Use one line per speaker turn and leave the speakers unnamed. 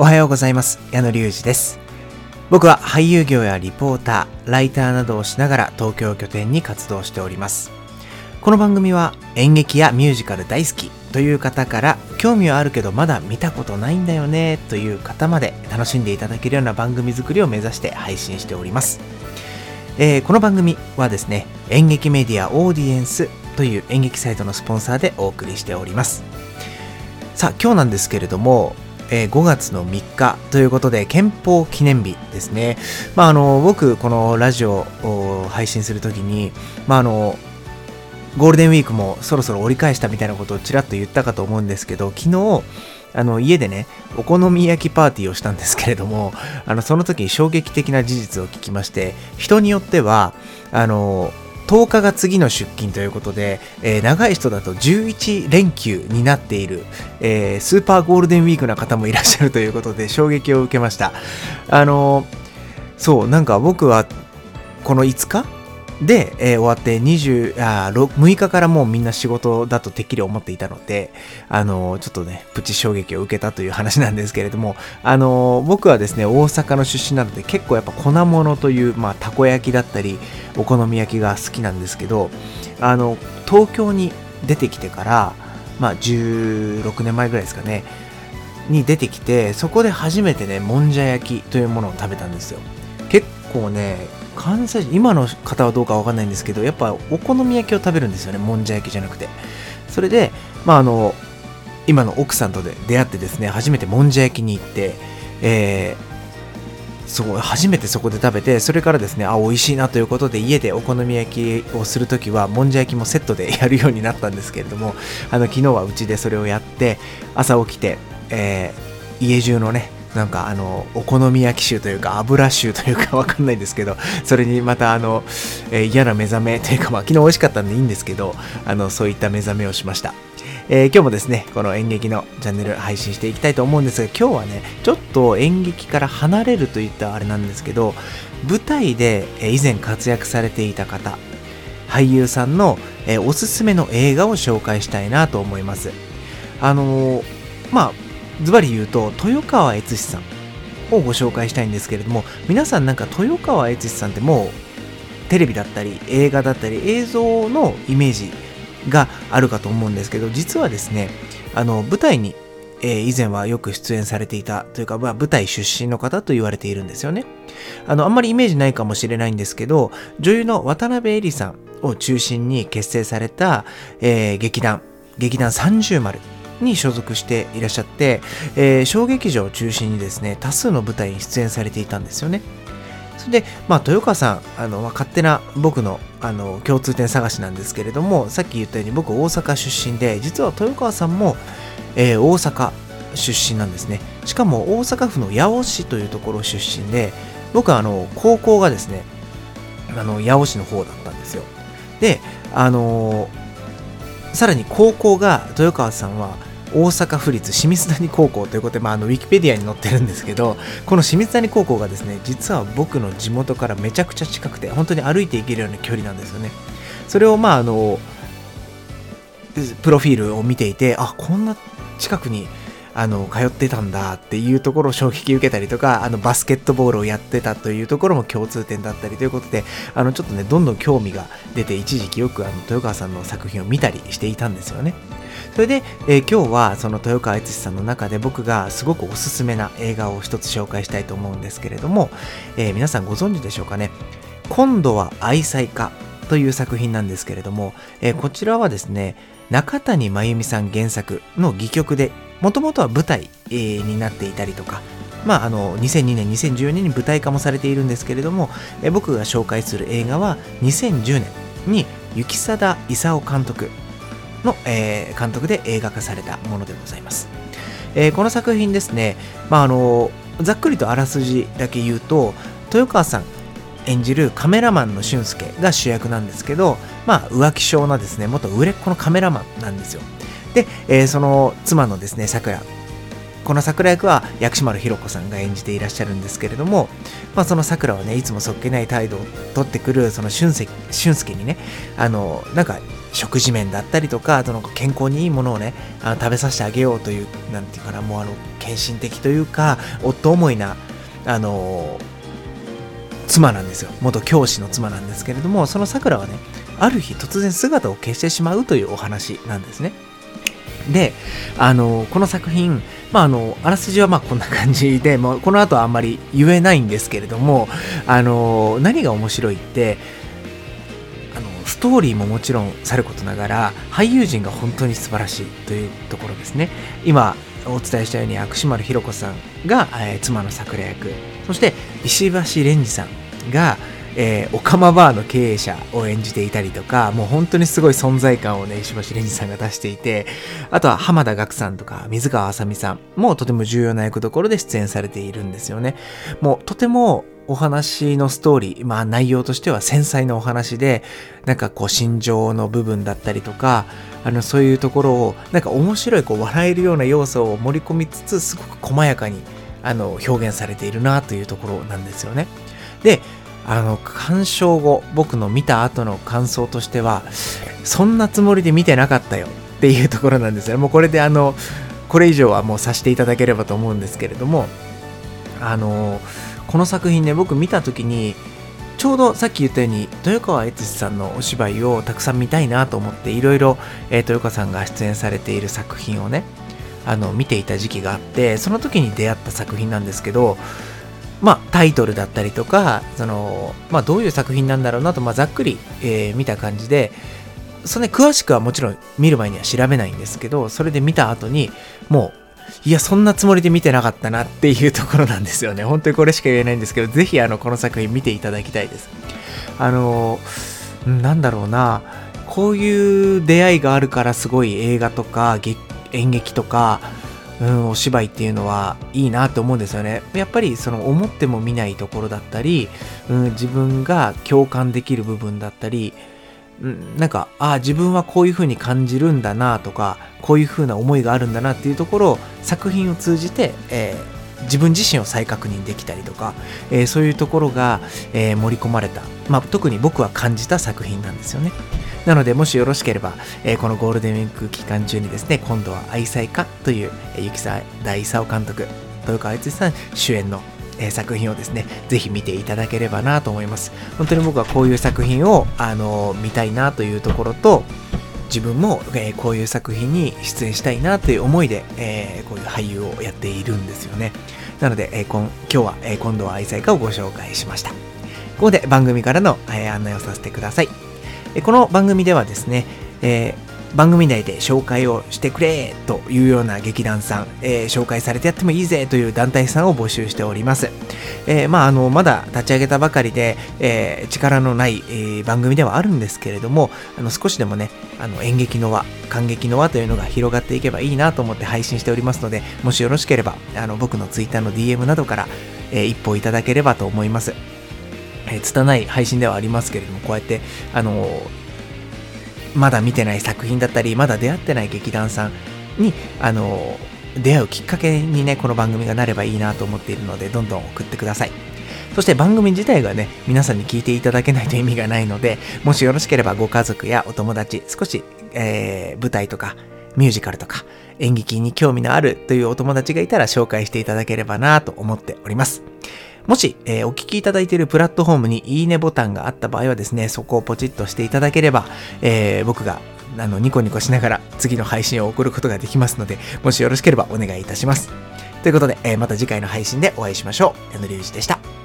おはようございます。矢野隆二です。僕は俳優業やリポーターライターなどをしながら東京を拠点に活動しております。この番組は演劇やミュージカル大好きという方から興味はあるけどまだ見たことないんだよねという方まで楽しんでいただけるような番組作りを目指して配信しております。えー、この番組はですね演劇メディアオーディエンスという演劇サイトのスポンサーでお送りしております。さあ今日なんですけれどもえー、5月の3日ということで憲法記念日ですね。まあ、あの僕このラジオを配信するときに、まあ、あのゴールデンウィークもそろそろ折り返したみたいなことをちらっと言ったかと思うんですけど昨日あの家でねお好み焼きパーティーをしたんですけれどもあのその時に衝撃的な事実を聞きまして人によってはあの10日が次の出勤ということで、えー、長い人だと11連休になっている、えー、スーパーゴールデンウィークな方もいらっしゃるということで 衝撃を受けました。あのそう、なんか僕はこの5日で、えー、終わって20あ6日からもうみんな仕事だとてっきり思っていたので、あのー、ちょっとね、プチ衝撃を受けたという話なんですけれども、あのー、僕はですね、大阪の出身なので結構やっぱ粉物という、まあ、たこ焼きだったり、お好み焼きが好きなんですけど、あの、東京に出てきてから、まあ、16年前ぐらいですかね、に出てきて、そこで初めてね、もんじゃ焼きというものを食べたんですよ。結構ね、関西人今の方はどうかわかんないんですけどやっぱお好み焼きを食べるんですよねもんじゃ焼きじゃなくて。それでまああの今の奥さんとで出会ってですね初めてもんじゃ焼きに行ってえーそう初めてそこで食べてそれからですねあ美味しいなということで家でお好み焼きをするときはもんじゃ焼きもセットで やるようになったんですけれどもあの昨日はうちでそれをやって朝起きて、えー、家中のねなんかあのお好み焼き臭というか油臭というか わかんないですけどそれにまたあの、えー、嫌な目覚めというかまあ昨日美味しかったんでいいんですけどあのそういった目覚めをしました、えー、今日もですねこの演劇のチャンネル配信していきたいと思うんですが今日はねちょっと演劇から離れるといったあれなんですけど舞台で以前活躍されていた方俳優さんの、えー、おすすめの映画を紹介したいなと思います。あの、まあズバリ言うと豊川悦司さん。をご紹介したいんですけれども皆さんなんか豊川悦司さんってもうテレビだったり映画だったり映像のイメージがあるかと思うんですけど実はですねあの舞台に、えー、以前はよく出演されていたというか、まあ、舞台出身の方と言われているんですよね。あのあんまりイメージないかもしれないんですけど女優の渡辺恵里さんを中心に結成された、えー、劇団劇団三十丸。に所属していらっしゃって、えー、小劇場を中心にですね、多数の舞台に出演されていたんですよね。それで、まあ、豊川さん、あの、まあ、勝手な僕のあの共通点探しなんですけれども、さっき言ったように僕大阪出身で、実は豊川さんも、えー、大阪出身なんですね。しかも大阪府の八尾市というところ出身で、僕はあの高校がですね、あの八尾市の方だったんですよ。で、あのー、さらに高校が豊川さんは大阪府立清水谷高校ということで、まあ、あのウィキペディアに載ってるんですけどこの清水谷高校がですね実は僕の地元からめちゃくちゃ近くて本当に歩いていけるような距離なんですよね。それをまああのプロフィールを見ていてあこんな近くにあの通ってたんだっていうところを衝撃受けたりとかあのバスケットボールをやってたというところも共通点だったりということであのちょっとねどんどん興味が出て一時期よくあの豊川さんの作品を見たりしていたんですよね。それで、えー、今日はその豊川悦司さんの中で僕がすごくおすすめな映画を一つ紹介したいと思うんですけれども、えー、皆さんご存知でしょうかね？今度は愛妻家という作品なんですけれども、えー、こちらはですね中谷真由美さん原作の戯曲でもともとは舞台、えー、になっていたりとかまあ、あの2002年2014年に舞台化もされているんですけれども、え僕が紹介する映画は2010年に雪貞勲監督の、えー、監督で映画化されたものでございます。えー、この作品ですね、まあ、あのざっくりとあらすじだけ言うと豊川さん演じるカメラマンの俊介が主役なんですけど、まあ、浮気症なですね元売れっ子のカメラマンなんですよ。で、えー、その妻のですねさくらこの桜役は薬師丸ひろ子さんが演じていらっしゃるんですけれども、まあ、そのさくらはねいつもそっけない態度をとってくるその俊介俊介にねあのなんか食事面だったりとか、その健康にいいものをね、あの食べさせてあげようという、なんていうかな、もうあの、献身的というか、夫思いな、あの妻なんですよ。元教師の妻なんですけれども、そのさくらはね、ある日突然姿を消してしまうというお話なんですね。で、あの、この作品、まあ、あの、あらすじはまこんな感じで、もうこの後はあんまり言えないんですけれども、あの、何が面白いって、あの、ストーリーももちろんさることながら、俳優陣が本当に素晴らしいというところですね。今、お伝えしたように、薬師丸ひろ子さんが、えー、妻の桜役、そして石橋蓮司さんが、えー、オカマバーの経営者を演じていたりとか、もう本当にすごい存在感をね、石橋蓮司さんが出していて、あとは浜田岳さんとか水川あさみさんもとても重要な役どころで出演されているんですよね。もうとてもお話のストーリー、まあ内容としては繊細なお話で、なんかこう心情の部分だったりとか、あのそういうところを、なんか面白いこう笑えるような要素を盛り込みつつ、すごく細やかにあの表現されているなというところなんですよね。で、あの、鑑賞後、僕の見た後の感想としては、そんなつもりで見てなかったよっていうところなんですね。もうこれであの、これ以上はもうさせていただければと思うんですけれども、あの、この作品ね、僕見た時に、ちょうどさっき言ったように、豊川悦司さんのお芝居をたくさん見たいなと思って、いろいろ、え、豊川さんが出演されている作品をね、あの、見ていた時期があって、その時に出会った作品なんですけど、まあ、タイトルだったりとか、その、まあ、どういう作品なんだろうなと、まあ、ざっくり、えー、見た感じで、それ、ね、詳しくはもちろん見る前には調べないんですけど、それで見た後に、もう、いや、そんなつもりで見てなかったなっていうところなんですよね。本当にこれしか言えないんですけど、ぜひ、あの、この作品見ていただきたいです。あの、なんだろうな、こういう出会いがあるからすごい映画とか演劇とか、うん、お芝居っていうのはいいなと思うんですよね。やっぱりその思っても見ないところだったり、うん、自分が共感できる部分だったり、うん、なんか、ああ、自分はこういう風に感じるんだなとか、こういう風な思いがあるんだなっていうところを作品を通じて、えー、自分自身を再確認できたりとか、えー、そういうところが、えー、盛り込まれた、まあ、特に僕は感じた作品なんですよね。なので、もしよろしければ、えー、このゴールデンウィーク期間中にですね、今度は愛妻家という、えー、ゆきさ大勲監督、豊川悦司さん主演のえー、作品をですね、ぜひ見ていただければなと思います。本当に僕はこういう作品を、あのー、見たいなというところと、自分も、えー、こういう作品に出演したいなという思いで、えこういう俳優をやっているんですよね。なので、え今今日は、え今度は愛妻家をご紹介しました。ここで番組からの、え案内をさせてください。この番組ではですね、えー、番組内で紹介をしてくれというような劇団さん、えー、紹介されてやってもいいぜという団体さんを募集しております。えー、まあ、あの、まだ立ち上げたばかりで、え力のない、え番組ではあるんですけれども、あの、少しでもね、あの、演劇の輪、感激の輪というのが広がっていけばいいなと思って配信しておりますので、もしよろしければ、あの、僕の Twitter の DM などから、え一報いただければと思います。えー、拙い配信ではありますけれども、こうやって、あのー、まだ見てない作品だったり、まだ出会ってない劇団さんに、あのー、出会うきっかけにね、この番組がなればいいなと思っているので、どんどん送ってください。そして番組自体がね、皆さんに聞いていただけないと意味がないので、もしよろしければご家族やお友達、少し、えー、舞台とか、ミュージカルとか、演劇に興味のあるというお友達がいたら紹介していただければなと思っております。もし、えー、お聞きいただいているプラットフォームにいいねボタンがあった場合はですね、そこをポチッとしていただければ、えー、僕があのニコニコしながら次の配信を送ることができますので、もしよろしければお願いいたします。ということで、えー、また次回の配信でお会いしましょう。矢野隆二でした。